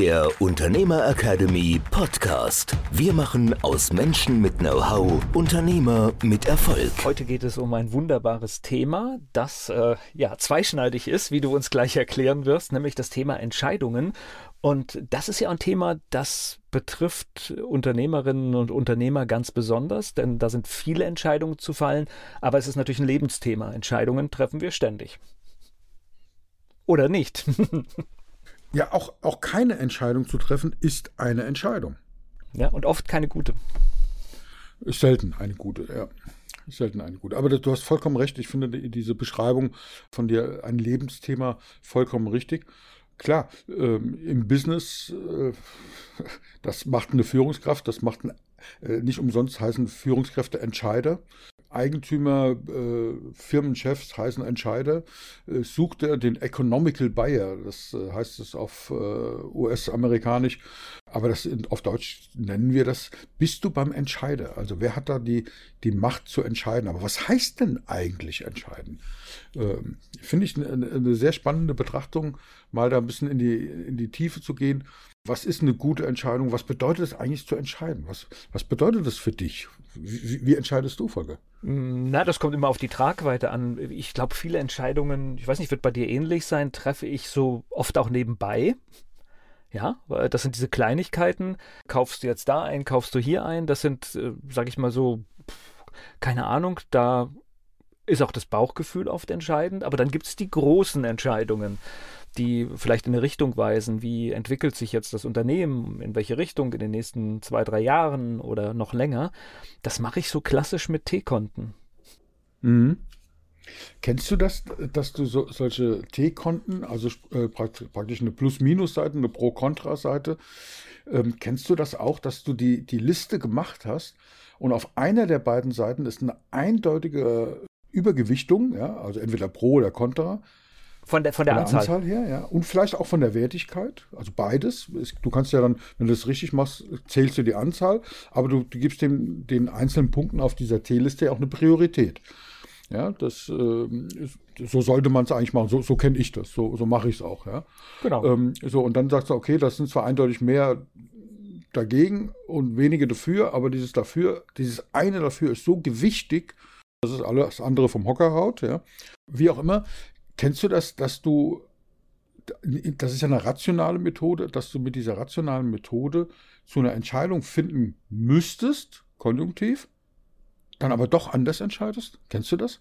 der Unternehmer Academy Podcast. Wir machen aus Menschen mit Know-how Unternehmer mit Erfolg. Heute geht es um ein wunderbares Thema, das äh, ja zweischneidig ist, wie du uns gleich erklären wirst, nämlich das Thema Entscheidungen. Und das ist ja ein Thema, das betrifft Unternehmerinnen und Unternehmer ganz besonders, denn da sind viele Entscheidungen zu fallen, aber es ist natürlich ein Lebensthema. Entscheidungen treffen wir ständig. Oder nicht? Ja, auch, auch keine Entscheidung zu treffen, ist eine Entscheidung. Ja, und oft keine gute. Selten eine gute, ja. Selten eine gute. Aber du hast vollkommen recht. Ich finde diese Beschreibung von dir, ein Lebensthema, vollkommen richtig. Klar, ähm, im Business, äh, das macht eine Führungskraft, das macht ein, äh, nicht umsonst heißen Führungskräfte Entscheider. Eigentümer, äh, Firmenchefs heißen Entscheider, äh, sucht er den Economical Buyer, das äh, heißt es auf äh, US-amerikanisch, aber das auf Deutsch nennen wir das, bist du beim Entscheider? Also wer hat da die, die Macht zu entscheiden? Aber was heißt denn eigentlich entscheiden? Ähm, Finde ich eine, eine sehr spannende Betrachtung, mal da ein bisschen in die, in die Tiefe zu gehen. Was ist eine gute Entscheidung? Was bedeutet es eigentlich zu entscheiden? Was, was bedeutet das für dich? Wie, wie, entscheidest du, Folge? Na, das kommt immer auf die Tragweite an. Ich glaube, viele Entscheidungen, ich weiß nicht, wird bei dir ähnlich sein, treffe ich so oft auch nebenbei. Ja, das sind diese Kleinigkeiten. Kaufst du jetzt da ein, kaufst du hier ein? Das sind, äh, sag ich mal so, keine Ahnung, da ist auch das Bauchgefühl oft entscheidend, aber dann gibt es die großen Entscheidungen die vielleicht in eine Richtung weisen, wie entwickelt sich jetzt das Unternehmen, in welche Richtung in den nächsten zwei, drei Jahren oder noch länger. Das mache ich so klassisch mit T-Konten. Mhm. Kennst du das, dass du so, solche T-Konten, also äh, praktisch eine Plus-Minus-Seite, eine Pro-Kontra-Seite, ähm, kennst du das auch, dass du die, die Liste gemacht hast und auf einer der beiden Seiten ist eine eindeutige Übergewichtung, ja, also entweder Pro oder Contra, von der, von der, von der Anzahl. Anzahl. her, ja. Und vielleicht auch von der Wertigkeit. Also beides. Du kannst ja dann, wenn du das richtig machst, zählst du die Anzahl, aber du, du gibst dem, den einzelnen Punkten auf dieser T-Liste auch eine Priorität. Ja, das, äh, so sollte man es eigentlich machen. So, so kenne ich das. So, so mache ich es auch. Ja. Genau. Ähm, so, und dann sagst du, okay, das sind zwar eindeutig mehr dagegen und wenige dafür, aber dieses dafür, dieses eine dafür ist so gewichtig, dass es alles andere vom Hocker haut, ja. Wie auch immer, Kennst du das, dass du, das ist ja eine rationale Methode, dass du mit dieser rationalen Methode zu einer Entscheidung finden müsstest, konjunktiv, dann aber doch anders entscheidest? Kennst du das?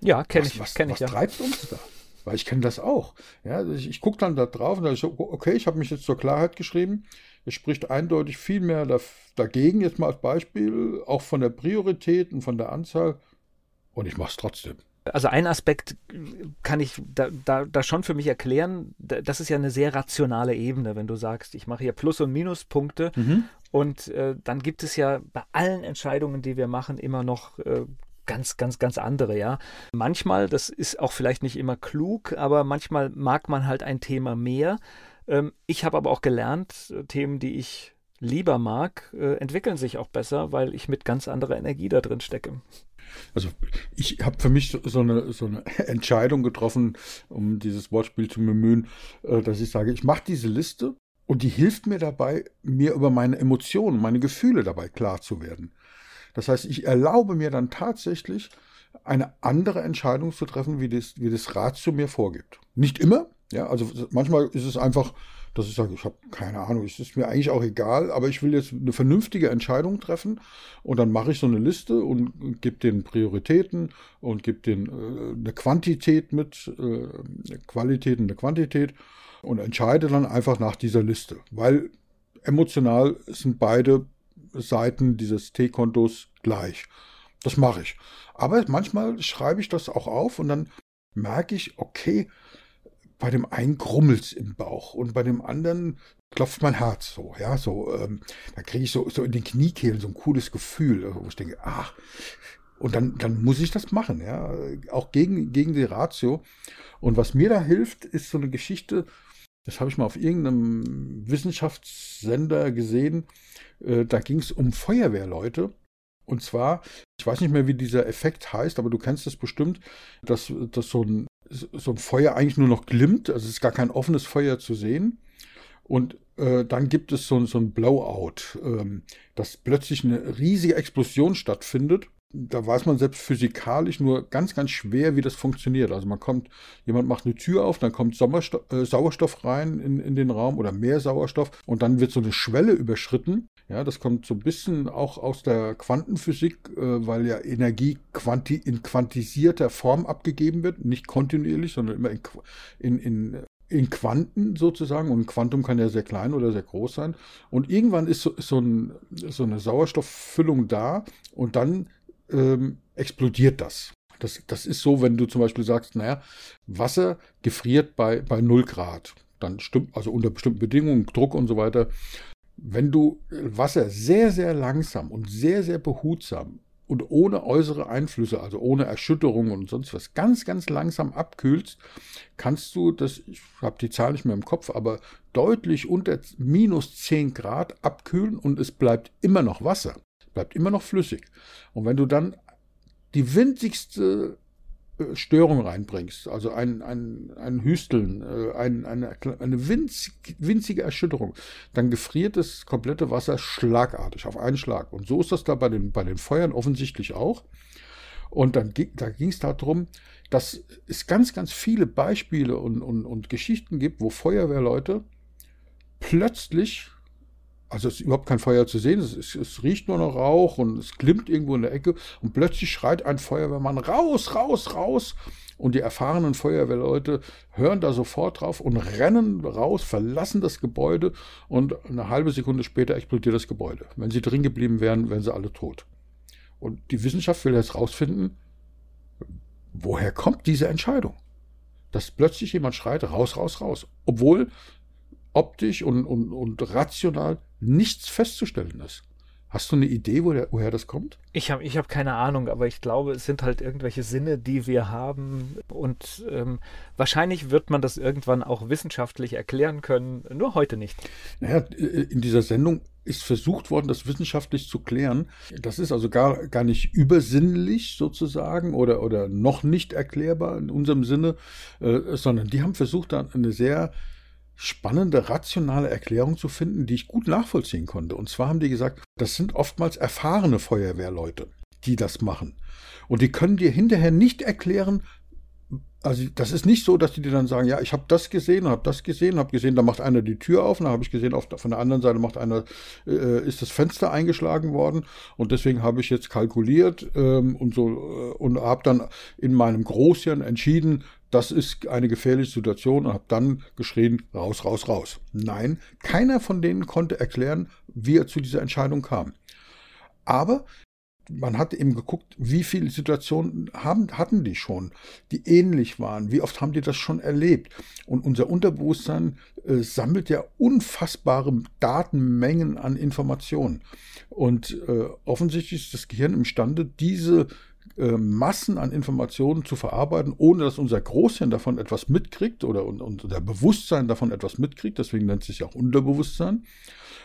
Ja, kenne ich. Was, kenn was ich, ja. treibt uns da? Weil ich kenne das auch. Ja, ich, ich gucke dann da drauf und sage so, okay, ich habe mich jetzt zur Klarheit geschrieben. Es spricht eindeutig viel mehr da, dagegen, jetzt mal als Beispiel, auch von der Priorität und von der Anzahl. Und ich mache es trotzdem. Also ein Aspekt kann ich da, da, da schon für mich erklären. Das ist ja eine sehr rationale Ebene, wenn du sagst, ich mache hier Plus- und Minuspunkte. Mhm. Und äh, dann gibt es ja bei allen Entscheidungen, die wir machen, immer noch äh, ganz, ganz, ganz andere, ja. Manchmal, das ist auch vielleicht nicht immer klug, aber manchmal mag man halt ein Thema mehr. Ähm, ich habe aber auch gelernt, äh, Themen, die ich lieber mag, äh, entwickeln sich auch besser, weil ich mit ganz anderer Energie da drin stecke. Also ich habe für mich so eine, so eine Entscheidung getroffen, um dieses Wortspiel zu bemühen, äh, dass ich sage, ich mache diese Liste und die hilft mir dabei, mir über meine Emotionen, meine Gefühle dabei klar zu werden. Das heißt, ich erlaube mir dann tatsächlich eine andere Entscheidung zu treffen, wie das, wie das Rat zu mir vorgibt. Nicht immer, ja, also manchmal ist es einfach dass ich sage, ich habe keine Ahnung, es ist mir eigentlich auch egal, aber ich will jetzt eine vernünftige Entscheidung treffen und dann mache ich so eine Liste und gebe den Prioritäten und gebe den äh, eine Quantität mit, äh, Qualität und eine Quantität und entscheide dann einfach nach dieser Liste, weil emotional sind beide Seiten dieses T-Kontos gleich. Das mache ich. Aber manchmal schreibe ich das auch auf und dann merke ich, okay, bei dem einen grummelt im Bauch und bei dem anderen klopft mein Herz so, ja, so, ähm, da kriege ich so, so in den Kniekehlen so ein cooles Gefühl, wo ich denke, ach, und dann, dann muss ich das machen, ja, auch gegen, gegen die Ratio. Und was mir da hilft, ist so eine Geschichte, das habe ich mal auf irgendeinem Wissenschaftssender gesehen, äh, da ging es um Feuerwehrleute. Und zwar, ich weiß nicht mehr, wie dieser Effekt heißt, aber du kennst es bestimmt, dass, dass so, ein, so ein Feuer eigentlich nur noch glimmt, also es ist gar kein offenes Feuer zu sehen. Und äh, dann gibt es so, so ein Blowout, ähm, dass plötzlich eine riesige Explosion stattfindet. Da weiß man selbst physikalisch nur ganz, ganz schwer, wie das funktioniert. Also man kommt, jemand macht eine Tür auf, dann kommt Sommersto äh, Sauerstoff rein in, in den Raum oder mehr Sauerstoff und dann wird so eine Schwelle überschritten. Ja, das kommt so ein bisschen auch aus der Quantenphysik, äh, weil ja Energie quanti in quantisierter Form abgegeben wird, nicht kontinuierlich, sondern immer in, in, in in Quanten sozusagen, und ein Quantum kann ja sehr klein oder sehr groß sein. Und irgendwann ist so, ist so, ein, so eine Sauerstofffüllung da und dann ähm, explodiert das. das. Das ist so, wenn du zum Beispiel sagst, naja, Wasser gefriert bei, bei 0 Grad. Dann stimmt, also unter bestimmten Bedingungen, Druck und so weiter. Wenn du Wasser sehr, sehr langsam und sehr, sehr behutsam und ohne äußere Einflüsse, also ohne Erschütterung und sonst was, ganz, ganz langsam abkühlst, kannst du das, ich habe die Zahl nicht mehr im Kopf, aber deutlich unter minus 10 Grad abkühlen und es bleibt immer noch Wasser, bleibt immer noch flüssig. Und wenn du dann die winzigste Störung reinbringst, also ein, ein, ein Hüsteln, äh, ein, eine, eine winzig, winzige Erschütterung, dann gefriert das komplette Wasser schlagartig auf einen Schlag. Und so ist das da bei den, bei den Feuern offensichtlich auch. Und dann da ging es darum, dass es ganz, ganz viele Beispiele und, und, und Geschichten gibt, wo Feuerwehrleute plötzlich also es ist überhaupt kein Feuer zu sehen, es, es, es, riecht nur noch Rauch und es glimmt irgendwo in der Ecke und plötzlich schreit ein Feuerwehrmann raus, raus, raus. Und die erfahrenen Feuerwehrleute hören da sofort drauf und rennen raus, verlassen das Gebäude und eine halbe Sekunde später explodiert das Gebäude. Wenn sie drin geblieben wären, wären sie alle tot. Und die Wissenschaft will jetzt rausfinden, woher kommt diese Entscheidung? Dass plötzlich jemand schreit, raus, raus, raus. Obwohl optisch und, und, und rational nichts festzustellen ist. Hast du eine Idee, wo der, woher das kommt? Ich habe ich hab keine Ahnung, aber ich glaube, es sind halt irgendwelche Sinne, die wir haben. Und ähm, wahrscheinlich wird man das irgendwann auch wissenschaftlich erklären können, nur heute nicht. Naja, in dieser Sendung ist versucht worden, das wissenschaftlich zu klären. Das ist also gar, gar nicht übersinnlich sozusagen oder, oder noch nicht erklärbar in unserem Sinne, äh, sondern die haben versucht, da eine sehr spannende, rationale Erklärung zu finden, die ich gut nachvollziehen konnte. Und zwar haben die gesagt, das sind oftmals erfahrene Feuerwehrleute, die das machen. Und die können dir hinterher nicht erklären, also das ist nicht so, dass die dir dann sagen, ja, ich habe das gesehen, habe das gesehen, habe gesehen, da macht einer die Tür auf, dann habe ich gesehen, auf, von der anderen Seite macht einer, äh, ist das Fenster eingeschlagen worden und deswegen habe ich jetzt kalkuliert ähm, und so äh, und habe dann in meinem Großhirn entschieden, das ist eine gefährliche Situation und habe dann geschrien, raus, raus, raus. Nein, keiner von denen konnte erklären, wie er zu dieser Entscheidung kam. Aber man hat eben geguckt, wie viele Situationen haben, hatten die schon, die ähnlich waren, wie oft haben die das schon erlebt. Und unser Unterbewusstsein äh, sammelt ja unfassbare Datenmengen an Informationen. Und äh, offensichtlich ist das Gehirn imstande, diese äh, Massen an Informationen zu verarbeiten, ohne dass unser Großhirn davon etwas mitkriegt oder unser Bewusstsein davon etwas mitkriegt. Deswegen nennt es sich auch Unterbewusstsein.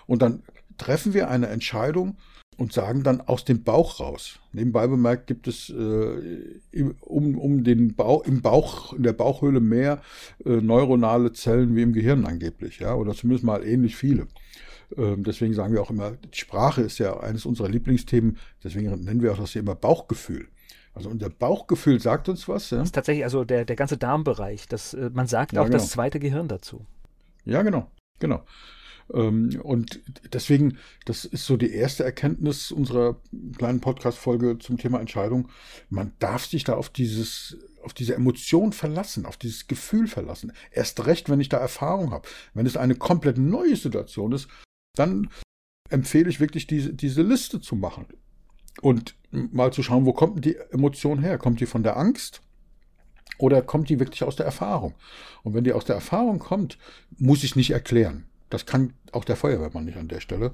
Und dann treffen wir eine Entscheidung und sagen dann aus dem Bauch raus. Nebenbei bemerkt gibt es äh, um, um den Bauch, im Bauch, in der Bauchhöhle mehr äh, neuronale Zellen wie im Gehirn angeblich, ja, oder zumindest mal ähnlich viele. Ähm, deswegen sagen wir auch immer, die Sprache ist ja eines unserer Lieblingsthemen, deswegen nennen wir auch das hier immer Bauchgefühl. Also unser Bauchgefühl sagt uns was. Ja? Das ist tatsächlich also der, der ganze Darmbereich. Das, äh, man sagt ja, auch genau. das zweite Gehirn dazu. Ja, genau, genau. Ähm, und deswegen, das ist so die erste Erkenntnis unserer kleinen Podcast-Folge zum Thema Entscheidung. Man darf sich da auf dieses, auf diese Emotion verlassen, auf dieses Gefühl verlassen. Erst recht, wenn ich da Erfahrung habe. Wenn es eine komplett neue Situation ist, dann empfehle ich wirklich diese, diese Liste zu machen und mal zu schauen, wo kommt die Emotion her? Kommt die von der Angst? Oder kommt die wirklich aus der Erfahrung? Und wenn die aus der Erfahrung kommt, muss ich nicht erklären. Das kann auch der Feuerwehrmann nicht an der Stelle,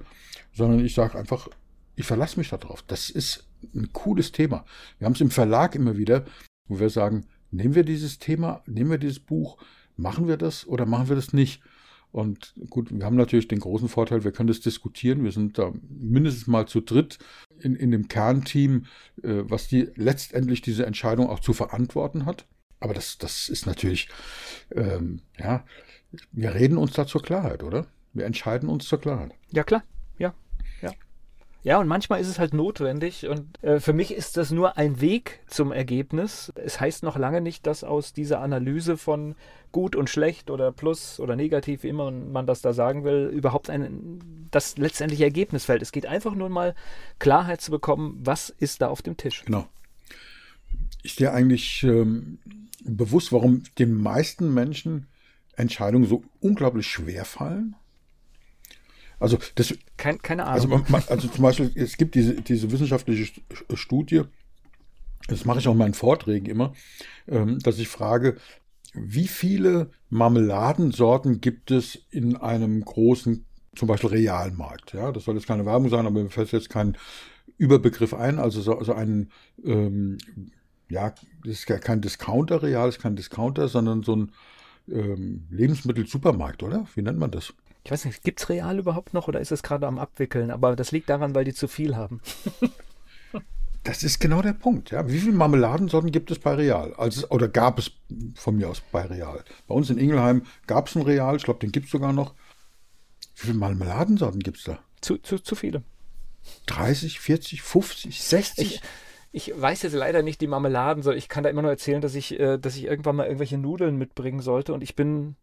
sondern ich sage einfach, ich verlasse mich darauf. Das ist ein cooles Thema. Wir haben es im Verlag immer wieder, wo wir sagen, nehmen wir dieses Thema, nehmen wir dieses Buch, machen wir das oder machen wir das nicht? Und gut, wir haben natürlich den großen Vorteil, wir können das diskutieren. Wir sind da mindestens mal zu dritt in, in dem Kernteam, äh, was die letztendlich diese Entscheidung auch zu verantworten hat. Aber das, das ist natürlich, ähm, ja, wir reden uns da zur Klarheit, oder? Wir entscheiden uns zur Klarheit. Ja, klar. Ja, und manchmal ist es halt notwendig und äh, für mich ist das nur ein Weg zum Ergebnis. Es heißt noch lange nicht, dass aus dieser Analyse von gut und schlecht oder plus oder negativ, wie immer man das da sagen will, überhaupt ein das letztendliche Ergebnis fällt. Es geht einfach nur mal Klarheit zu bekommen, was ist da auf dem Tisch. Genau. Ist dir eigentlich ähm, bewusst, warum den meisten Menschen Entscheidungen so unglaublich schwer fallen? Also das, Kein, keine also, Ahnung. man, also zum Beispiel, es gibt diese, diese wissenschaftliche Studie, das mache ich auch in meinen Vorträgen immer, ähm, dass ich frage, wie viele Marmeladensorten gibt es in einem großen, zum Beispiel Realmarkt? Ja, das soll jetzt keine Werbung sein, aber mir fällt jetzt kein Überbegriff ein, also so, so ein, ähm, ja, das ist ja kein Discounter, Real ist kein Discounter, sondern so ein ähm, Lebensmittelsupermarkt, oder? Wie nennt man das? Ich weiß nicht, gibt es Real überhaupt noch oder ist es gerade am Abwickeln? Aber das liegt daran, weil die zu viel haben. Das ist genau der Punkt. Ja. Wie viele Marmeladensorten gibt es bei Real? Also, oder gab es von mir aus bei Real? Bei uns in Ingelheim gab es ein Real, ich glaube, den gibt es sogar noch. Wie viele Marmeladensorten gibt es da? Zu, zu, zu viele. 30, 40, 50, 60? Ich, ich weiß jetzt leider nicht die Marmeladen, so ich kann da immer nur erzählen, dass ich, äh, dass ich irgendwann mal irgendwelche Nudeln mitbringen sollte und ich bin,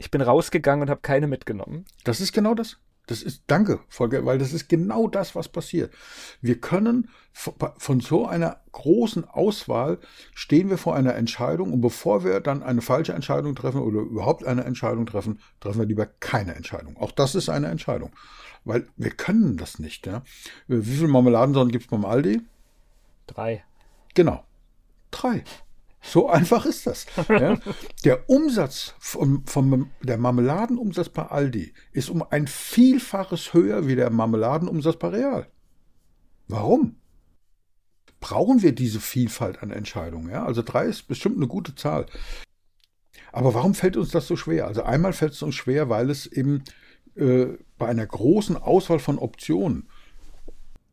ich bin rausgegangen und habe keine mitgenommen. Das ist genau das. Das ist, danke, Volker, weil das ist genau das, was passiert. Wir können von so einer großen Auswahl stehen wir vor einer Entscheidung und bevor wir dann eine falsche Entscheidung treffen oder überhaupt eine Entscheidung treffen, treffen wir lieber keine Entscheidung. Auch das ist eine Entscheidung, weil wir können das nicht. Ja? Wie viele Marmeladensorten gibt es beim Aldi? Drei. Genau. Drei. So einfach ist das. Ja. Der Umsatz von, von, der Marmeladenumsatz bei Aldi ist um ein Vielfaches höher wie der Marmeladenumsatz bei Real. Warum? Brauchen wir diese Vielfalt an Entscheidungen? Ja? Also drei ist bestimmt eine gute Zahl. Aber warum fällt uns das so schwer? Also einmal fällt es uns schwer, weil es eben äh, bei einer großen Auswahl von Optionen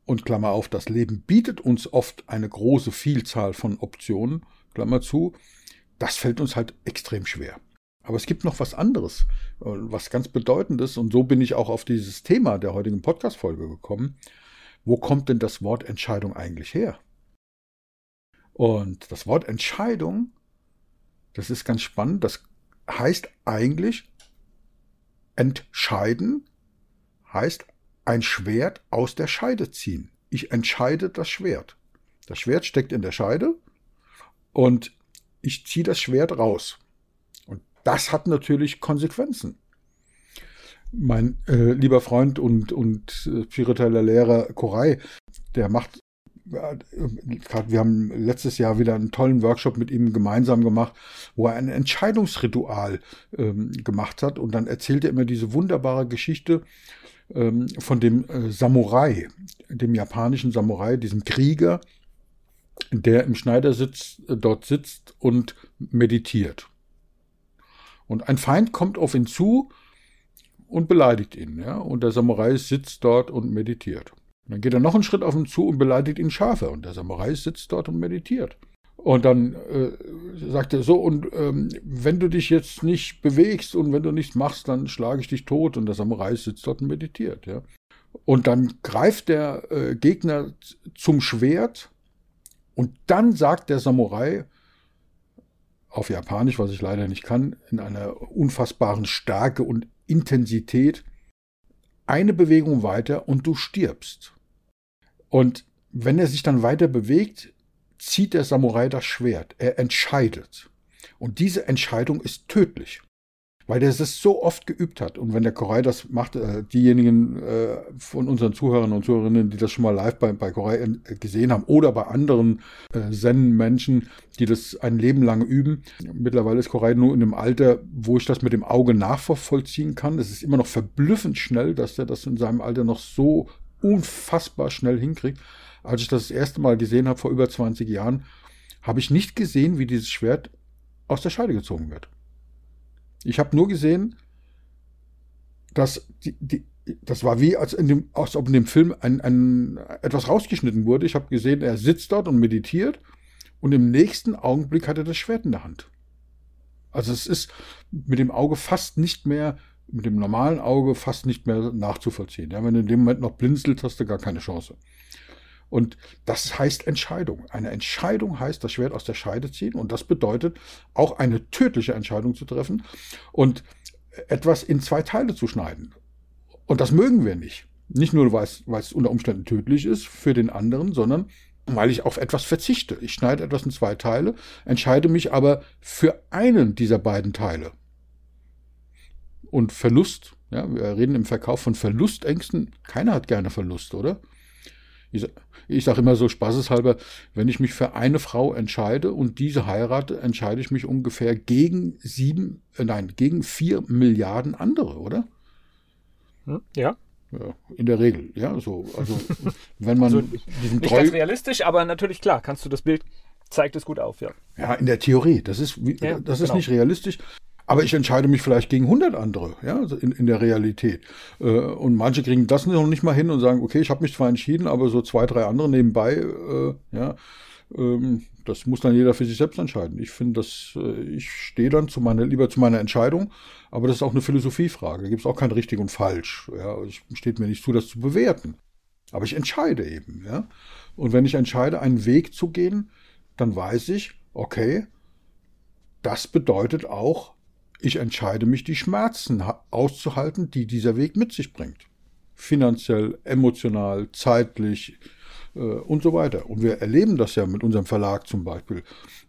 und Klammer auf, das Leben bietet uns oft eine große Vielzahl von Optionen Klammer zu, das fällt uns halt extrem schwer. Aber es gibt noch was anderes, äh, was ganz bedeutendes, und so bin ich auch auf dieses Thema der heutigen Podcast-Folge gekommen. Wo kommt denn das Wort Entscheidung eigentlich her? Und das Wort Entscheidung, das ist ganz spannend, das heißt eigentlich entscheiden, heißt ein Schwert aus der Scheide ziehen. Ich entscheide das Schwert. Das Schwert steckt in der Scheide und ich ziehe das Schwert raus. Und das hat natürlich Konsequenzen. Mein äh, lieber Freund und, und äh, spiritueller Lehrer Koray, der macht äh, wir haben letztes Jahr wieder einen tollen Workshop mit ihm gemeinsam gemacht, wo er ein Entscheidungsritual ähm, gemacht hat. Und dann erzählt er immer diese wunderbare Geschichte ähm, von dem äh, Samurai, dem japanischen Samurai, diesem Krieger, der im Schneidersitz äh, dort sitzt und meditiert. Und ein Feind kommt auf ihn zu und beleidigt ihn. Ja? Und der Samurai sitzt dort und meditiert. Und dann geht er noch einen Schritt auf ihn zu und beleidigt ihn schärfer. Und der Samurai sitzt dort und meditiert. Und dann äh, sagt er so, und ähm, wenn du dich jetzt nicht bewegst und wenn du nichts machst, dann schlage ich dich tot. Und der Samurai sitzt dort und meditiert. Ja? Und dann greift der äh, Gegner zum Schwert und dann sagt der Samurai auf Japanisch, was ich leider nicht kann, in einer unfassbaren Stärke und Intensität, eine Bewegung weiter und du stirbst. Und wenn er sich dann weiter bewegt, zieht der Samurai das Schwert. Er entscheidet. Und diese Entscheidung ist tödlich. Weil der es so oft geübt hat. Und wenn der Koray das macht, äh, diejenigen äh, von unseren Zuhörern und Zuhörerinnen, die das schon mal live bei, bei Koray äh, gesehen haben oder bei anderen äh, Zen-Menschen, die das ein Leben lang üben. Mittlerweile ist Koray nur in einem Alter, wo ich das mit dem Auge nachvollziehen kann. Es ist immer noch verblüffend schnell, dass er das in seinem Alter noch so unfassbar schnell hinkriegt. Als ich das, das erste Mal gesehen habe vor über 20 Jahren, habe ich nicht gesehen, wie dieses Schwert aus der Scheide gezogen wird. Ich habe nur gesehen, dass die, die, das war wie, als, in dem, als ob in dem Film ein, ein, etwas rausgeschnitten wurde. Ich habe gesehen, er sitzt dort und meditiert und im nächsten Augenblick hat er das Schwert in der Hand. Also es ist mit dem Auge fast nicht mehr, mit dem normalen Auge fast nicht mehr nachzuvollziehen. Ja, wenn du in dem Moment noch blinzelst, hast du gar keine Chance. Und das heißt Entscheidung. Eine Entscheidung heißt das Schwert aus der Scheide ziehen und das bedeutet auch eine tödliche Entscheidung zu treffen und etwas in zwei Teile zu schneiden. Und das mögen wir nicht. Nicht nur, weil es, unter Umständen tödlich ist für den anderen, sondern weil ich auf etwas verzichte. Ich schneide etwas in zwei Teile, entscheide mich aber für einen dieser beiden Teile. Und Verlust, ja, wir reden im Verkauf von Verlustängsten. Keiner hat gerne Verlust, oder? Ich, ich sage immer so spaßeshalber, wenn ich mich für eine Frau entscheide und diese heirate, entscheide ich mich ungefähr gegen sieben, äh, nein, gegen vier Milliarden andere, oder? Hm, ja. Ja, in der Regel, ja, so. Also, wenn man also, diesen nicht ganz realistisch, aber natürlich klar, kannst du das Bild zeigt es gut auf, ja. Ja, in der Theorie. Das ist, ja, das ist genau. nicht realistisch. Aber ich entscheide mich vielleicht gegen 100 andere, ja, also in, in der Realität. Äh, und manche kriegen das noch nicht mal hin und sagen, okay, ich habe mich zwar entschieden, aber so zwei, drei andere nebenbei, äh, ja, ähm, das muss dann jeder für sich selbst entscheiden. Ich finde, dass äh, ich stehe dann zu meiner, lieber zu meiner Entscheidung, aber das ist auch eine Philosophiefrage. Da gibt es auch kein richtig und falsch. Ja, es steht mir nicht zu, das zu bewerten. Aber ich entscheide eben, ja. Und wenn ich entscheide, einen Weg zu gehen, dann weiß ich, okay, das bedeutet auch ich entscheide mich, die Schmerzen auszuhalten, die dieser Weg mit sich bringt. Finanziell, emotional, zeitlich äh, und so weiter. Und wir erleben das ja mit unserem Verlag zum Beispiel.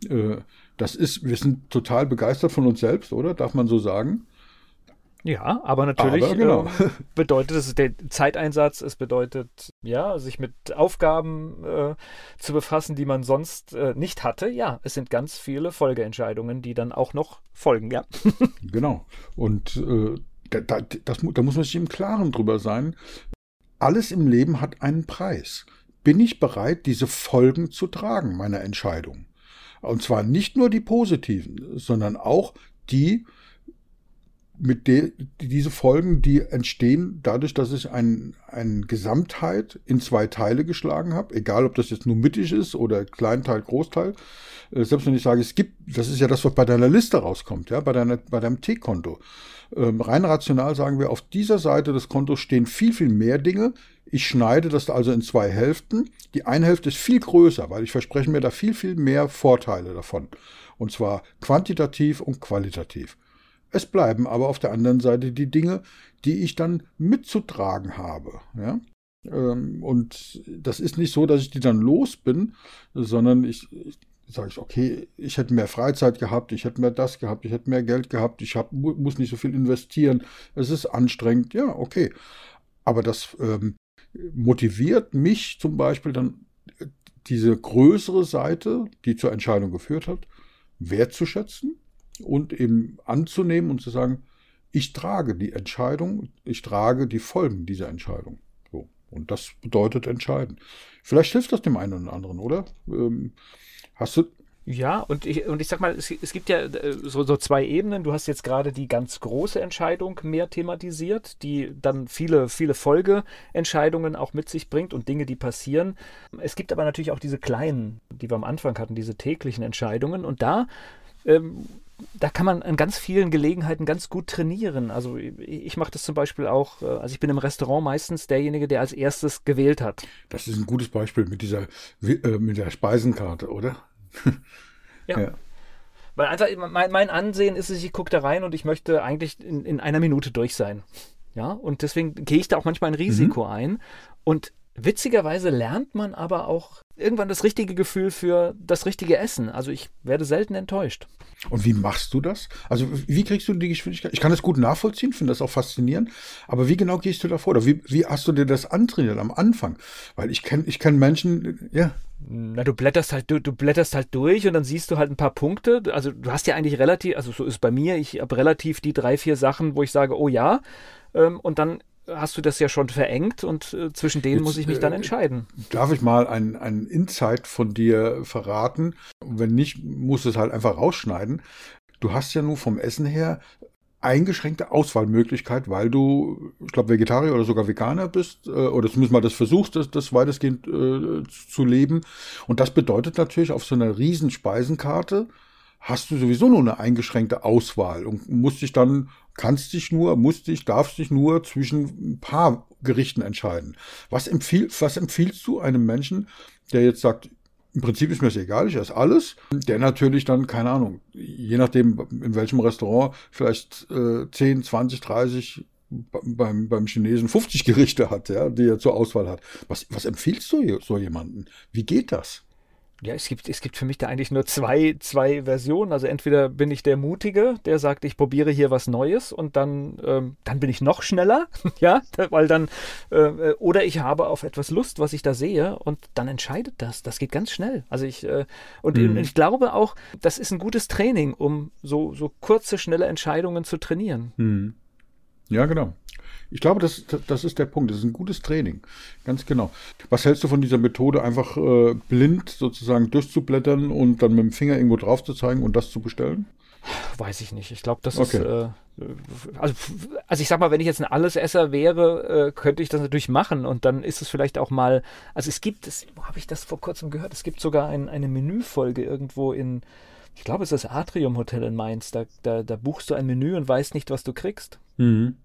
Äh, das ist, wir sind total begeistert von uns selbst, oder? Darf man so sagen? Ja, aber natürlich aber genau. äh, bedeutet es der Zeiteinsatz, es bedeutet, ja, sich mit Aufgaben äh, zu befassen, die man sonst äh, nicht hatte. Ja, es sind ganz viele Folgeentscheidungen, die dann auch noch folgen, ja. genau. Und äh, da, da, das, da muss man sich im Klaren drüber sein. Alles im Leben hat einen Preis. Bin ich bereit, diese Folgen zu tragen, meiner Entscheidung? Und zwar nicht nur die positiven, sondern auch die, mit de, diese Folgen, die entstehen dadurch, dass ich ein, eine Gesamtheit in zwei Teile geschlagen habe, egal ob das jetzt nur mittig ist oder Kleinteil, Großteil. Äh, selbst wenn ich sage, es gibt, das ist ja das, was bei deiner Liste rauskommt, ja, bei, deiner, bei deinem T-Konto. Ähm, rein rational sagen wir, auf dieser Seite des Kontos stehen viel, viel mehr Dinge. Ich schneide das also in zwei Hälften. Die eine Hälfte ist viel größer, weil ich verspreche mir da viel, viel mehr Vorteile davon. Und zwar quantitativ und qualitativ. Es bleiben aber auf der anderen Seite die Dinge, die ich dann mitzutragen habe. Ja? Ähm, und das ist nicht so, dass ich die dann los bin, sondern ich, ich sage ich, okay, ich hätte mehr Freizeit gehabt, ich hätte mehr das gehabt, ich hätte mehr Geld gehabt, ich hab, muss nicht so viel investieren, es ist anstrengend, ja, okay. Aber das ähm, motiviert mich zum Beispiel dann, diese größere Seite, die zur Entscheidung geführt hat, wertzuschätzen und eben anzunehmen und zu sagen, ich trage die Entscheidung, ich trage die Folgen dieser Entscheidung. So. Und das bedeutet entscheiden. Vielleicht hilft das dem einen oder anderen, oder? Ähm, hast du. Ja, und ich, und ich sag mal, es, es gibt ja äh, so, so zwei Ebenen. Du hast jetzt gerade die ganz große Entscheidung mehr thematisiert, die dann viele, viele Folgeentscheidungen auch mit sich bringt und Dinge, die passieren. Es gibt aber natürlich auch diese kleinen, die wir am Anfang hatten, diese täglichen Entscheidungen. Und da ähm, da kann man an ganz vielen Gelegenheiten ganz gut trainieren. Also ich mache das zum Beispiel auch, äh, also ich bin im Restaurant meistens derjenige, der als erstes gewählt hat. Das ist ein gutes Beispiel mit dieser äh, mit der Speisenkarte, oder? ja. ja. Weil einfach mein, mein Ansehen ist es, ich gucke da rein und ich möchte eigentlich in, in einer Minute durch sein. Ja, und deswegen gehe ich da auch manchmal ein Risiko mhm. ein. Und witzigerweise lernt man aber auch irgendwann das richtige Gefühl für das richtige Essen. Also ich werde selten enttäuscht. Und wie machst du das? Also wie kriegst du die Geschwindigkeit? Ich kann das gut nachvollziehen, finde das auch faszinierend. Aber wie genau gehst du da vor? Oder wie, wie hast du dir das antrainiert am Anfang? Weil ich kenne ich kenn Menschen, ja. Na, du blätterst halt, du, du blätterst halt durch und dann siehst du halt ein paar Punkte. Also du hast ja eigentlich relativ, also so ist es bei mir, ich habe relativ die drei, vier Sachen, wo ich sage, oh ja. Ähm, und dann hast du das ja schon verengt und äh, zwischen denen Jetzt, muss ich mich dann äh, entscheiden. Darf ich mal ein, ein Insight von dir verraten? Wenn nicht, musst du es halt einfach rausschneiden. Du hast ja nur vom Essen her eingeschränkte Auswahlmöglichkeit, weil du, ich glaube, Vegetarier oder sogar Veganer bist, äh, oder zumindest mal das versuchst, das, das weitestgehend äh, zu leben. Und das bedeutet natürlich auf so einer riesen Speisenkarte, hast du sowieso nur eine eingeschränkte Auswahl und musst dich dann, kannst dich nur, musst dich, darfst dich nur zwischen ein paar Gerichten entscheiden. Was, empfiehl, was empfiehlst du einem Menschen, der jetzt sagt, im Prinzip ist mir das egal, ich esse alles, der natürlich dann, keine Ahnung, je nachdem in welchem Restaurant, vielleicht äh, 10, 20, 30 beim, beim Chinesen 50 Gerichte hat, ja, die er zur Auswahl hat. Was, was empfiehlst du so jemanden? Wie geht das? Ja, es gibt, es gibt für mich da eigentlich nur zwei, zwei Versionen. Also entweder bin ich der Mutige, der sagt, ich probiere hier was Neues und dann, ähm, dann bin ich noch schneller, ja, weil dann, äh, oder ich habe auf etwas Lust, was ich da sehe und dann entscheidet das. Das geht ganz schnell. Also ich, äh, und mhm. ich glaube auch, das ist ein gutes Training, um so, so kurze, schnelle Entscheidungen zu trainieren. Mhm. Ja, genau. Ich glaube, das, das ist der Punkt. Das ist ein gutes Training. Ganz genau. Was hältst du von dieser Methode, einfach äh, blind sozusagen durchzublättern und dann mit dem Finger irgendwo drauf zu zeigen und das zu bestellen? Weiß ich nicht. Ich glaube, das okay. ist. Äh, also, also ich sag mal, wenn ich jetzt ein Allesesser wäre, äh, könnte ich das natürlich machen und dann ist es vielleicht auch mal. Also es gibt, wo habe ich das vor kurzem gehört? Es gibt sogar ein, eine Menüfolge irgendwo in, ich glaube, es ist das Atrium Hotel in Mainz. Da, da, da buchst du ein Menü und weißt nicht, was du kriegst. Mhm.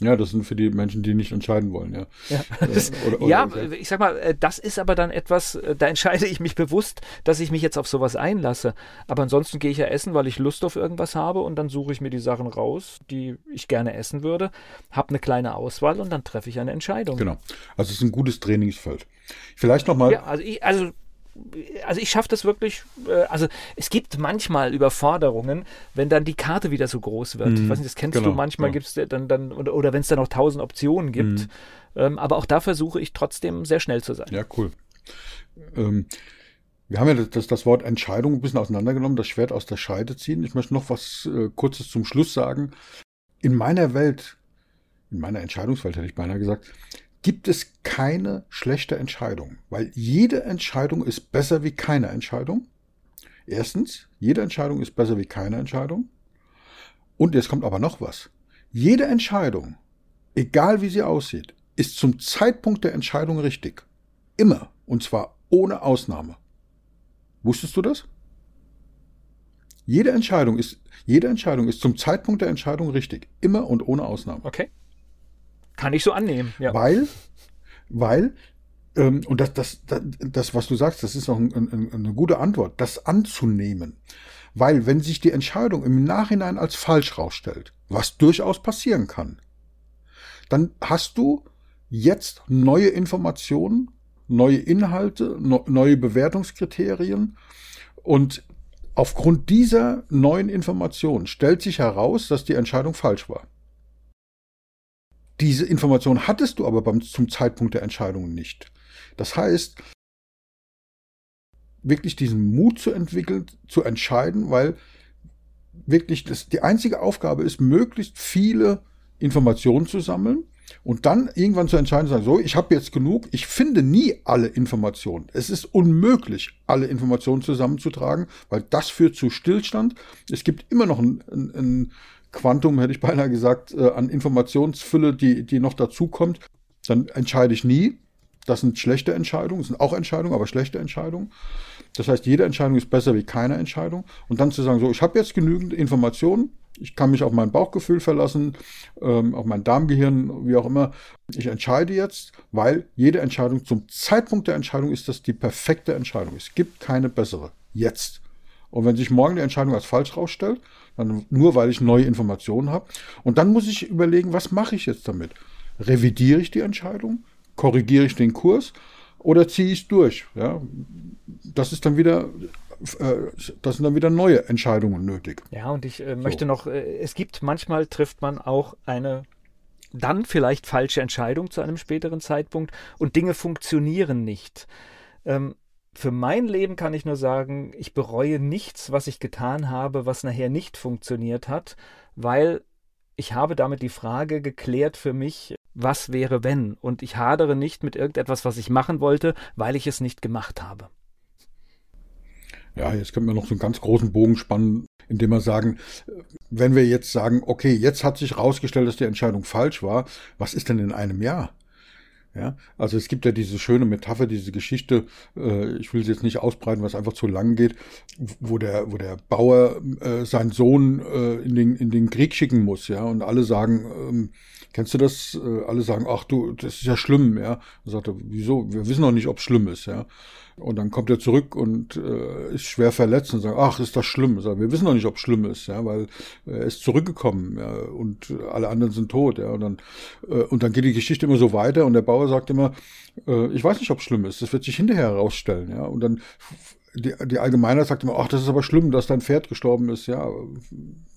Ja, das sind für die Menschen, die nicht entscheiden wollen, ja. Ja, das, oder, oder, ja okay. ich sag mal, äh, das ist aber dann etwas, äh, da entscheide ich mich bewusst, dass ich mich jetzt auf sowas einlasse. Aber ansonsten gehe ich ja essen, weil ich Lust auf irgendwas habe und dann suche ich mir die Sachen raus, die ich gerne essen würde, habe eine kleine Auswahl und dann treffe ich eine Entscheidung. Genau. Also es ist ein gutes Trainingsfeld. Vielleicht nochmal. Ja, also, ich, also also ich schaffe das wirklich, äh, also es gibt manchmal Überforderungen, wenn dann die Karte wieder so groß wird. Mhm, ich weiß nicht, das kennst genau, du, manchmal genau. gibt es dann, dann, oder, oder wenn es dann noch tausend Optionen gibt. Mhm. Ähm, aber auch da versuche ich trotzdem sehr schnell zu sein. Ja, cool. Ähm, wir haben ja das, das, Wort Entscheidung ein bisschen auseinandergenommen, das Schwert aus der Scheide ziehen. Ich möchte noch was äh, Kurzes zum Schluss sagen. In meiner Welt, in meiner Entscheidungswelt hätte ich beinahe gesagt, gibt es keine schlechte Entscheidung, weil jede Entscheidung ist besser wie keine Entscheidung. Erstens, jede Entscheidung ist besser wie keine Entscheidung. Und jetzt kommt aber noch was. Jede Entscheidung, egal wie sie aussieht, ist zum Zeitpunkt der Entscheidung richtig. Immer. Und zwar ohne Ausnahme. Wusstest du das? Jede Entscheidung ist, jede Entscheidung ist zum Zeitpunkt der Entscheidung richtig. Immer und ohne Ausnahme. Okay. Kann ich so annehmen, ja. Weil, weil, ähm, und das, das, das, das, was du sagst, das ist auch ein, ein, eine gute Antwort, das anzunehmen. Weil, wenn sich die Entscheidung im Nachhinein als falsch rausstellt, was durchaus passieren kann, dann hast du jetzt neue Informationen, neue Inhalte, no, neue Bewertungskriterien und aufgrund dieser neuen Informationen stellt sich heraus, dass die Entscheidung falsch war. Diese Information hattest du aber beim, zum Zeitpunkt der Entscheidung nicht. Das heißt, wirklich diesen Mut zu entwickeln, zu entscheiden, weil wirklich das, die einzige Aufgabe ist, möglichst viele Informationen zu sammeln und dann irgendwann zu entscheiden, sagen, so, ich habe jetzt genug, ich finde nie alle Informationen. Es ist unmöglich, alle Informationen zusammenzutragen, weil das führt zu Stillstand. Es gibt immer noch ein, ein, ein Quantum, hätte ich beinahe gesagt, äh, an Informationsfülle, die, die noch dazukommt, dann entscheide ich nie. Das sind schlechte Entscheidungen, das sind auch Entscheidungen, aber schlechte Entscheidungen. Das heißt, jede Entscheidung ist besser wie keine Entscheidung. Und dann zu sagen, so, ich habe jetzt genügend Informationen, ich kann mich auf mein Bauchgefühl verlassen, ähm, auf mein Darmgehirn, wie auch immer. Ich entscheide jetzt, weil jede Entscheidung zum Zeitpunkt der Entscheidung ist das die perfekte Entscheidung. Es gibt keine bessere. Jetzt. Und wenn sich morgen die Entscheidung als falsch rausstellt, dann nur weil ich neue Informationen habe. Und dann muss ich überlegen, was mache ich jetzt damit? Revidiere ich die Entscheidung? korrigiere ich den Kurs oder ziehe ich es durch? Ja? Das ist dann wieder äh, das sind dann wieder neue Entscheidungen nötig. Ja, und ich äh, möchte so. noch, äh, es gibt manchmal trifft man auch eine dann vielleicht falsche Entscheidung zu einem späteren Zeitpunkt und Dinge funktionieren nicht. Ähm, für mein Leben kann ich nur sagen, ich bereue nichts, was ich getan habe, was nachher nicht funktioniert hat, weil ich habe damit die Frage geklärt für mich, was wäre wenn? Und ich hadere nicht mit irgendetwas, was ich machen wollte, weil ich es nicht gemacht habe. Ja, jetzt können wir noch so einen ganz großen Bogen spannen, indem wir sagen, wenn wir jetzt sagen, okay, jetzt hat sich herausgestellt, dass die Entscheidung falsch war, was ist denn in einem Jahr? Ja, also es gibt ja diese schöne Metapher, diese Geschichte, äh, ich will sie jetzt nicht ausbreiten, was einfach zu lang geht, wo der, wo der Bauer äh, seinen Sohn äh, in, den, in den Krieg schicken muss, ja, und alle sagen, ähm, kennst du das? Äh, alle sagen, ach du, das ist ja schlimm, ja. Er sagt er, wieso? Wir wissen noch nicht, ob es schlimm ist, ja. Und dann kommt er zurück und äh, ist schwer verletzt und sagt, ach, ist das schlimm? Sag, wir wissen noch nicht, ob es schlimm ist, ja, weil er ist zurückgekommen ja, und alle anderen sind tot, ja. Und dann, äh, und dann geht die Geschichte immer so weiter und der Bauer sagt immer, äh, ich weiß nicht, ob es schlimm ist, das wird sich hinterher herausstellen, ja. Und dann die, die Allgemeinheit sagt immer, ach, das ist aber schlimm, dass dein Pferd gestorben ist, ja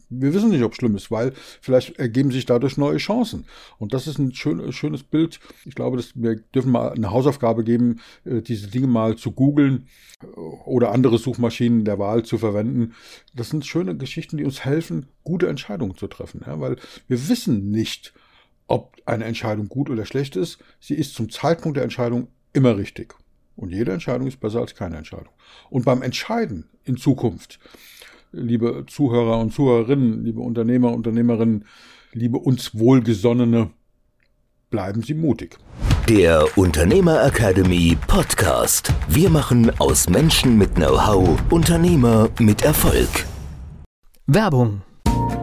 wir wissen nicht, ob es schlimm ist, weil vielleicht ergeben sich dadurch neue Chancen. Und das ist ein schön, schönes Bild. Ich glaube, dass wir dürfen mal eine Hausaufgabe geben, äh, diese Dinge mal zu googeln äh, oder andere Suchmaschinen der Wahl zu verwenden. Das sind schöne Geschichten, die uns helfen, gute Entscheidungen zu treffen. Ja, weil wir wissen nicht, ob eine Entscheidung gut oder schlecht ist. Sie ist zum Zeitpunkt der Entscheidung immer richtig. Und jede Entscheidung ist besser als keine Entscheidung. Und beim Entscheiden in Zukunft liebe Zuhörer und Zuhörerinnen, liebe Unternehmer, Unternehmerinnen, liebe uns Wohlgesonnene, bleiben Sie mutig. Der Unternehmer Academy Podcast. Wir machen aus Menschen mit Know-how Unternehmer mit Erfolg. Werbung.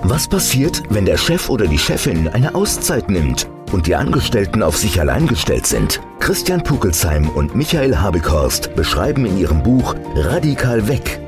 Was passiert, wenn der Chef oder die Chefin eine Auszeit nimmt und die Angestellten auf sich allein gestellt sind? Christian Pukelsheim und Michael Habekorst beschreiben in ihrem Buch Radikal weg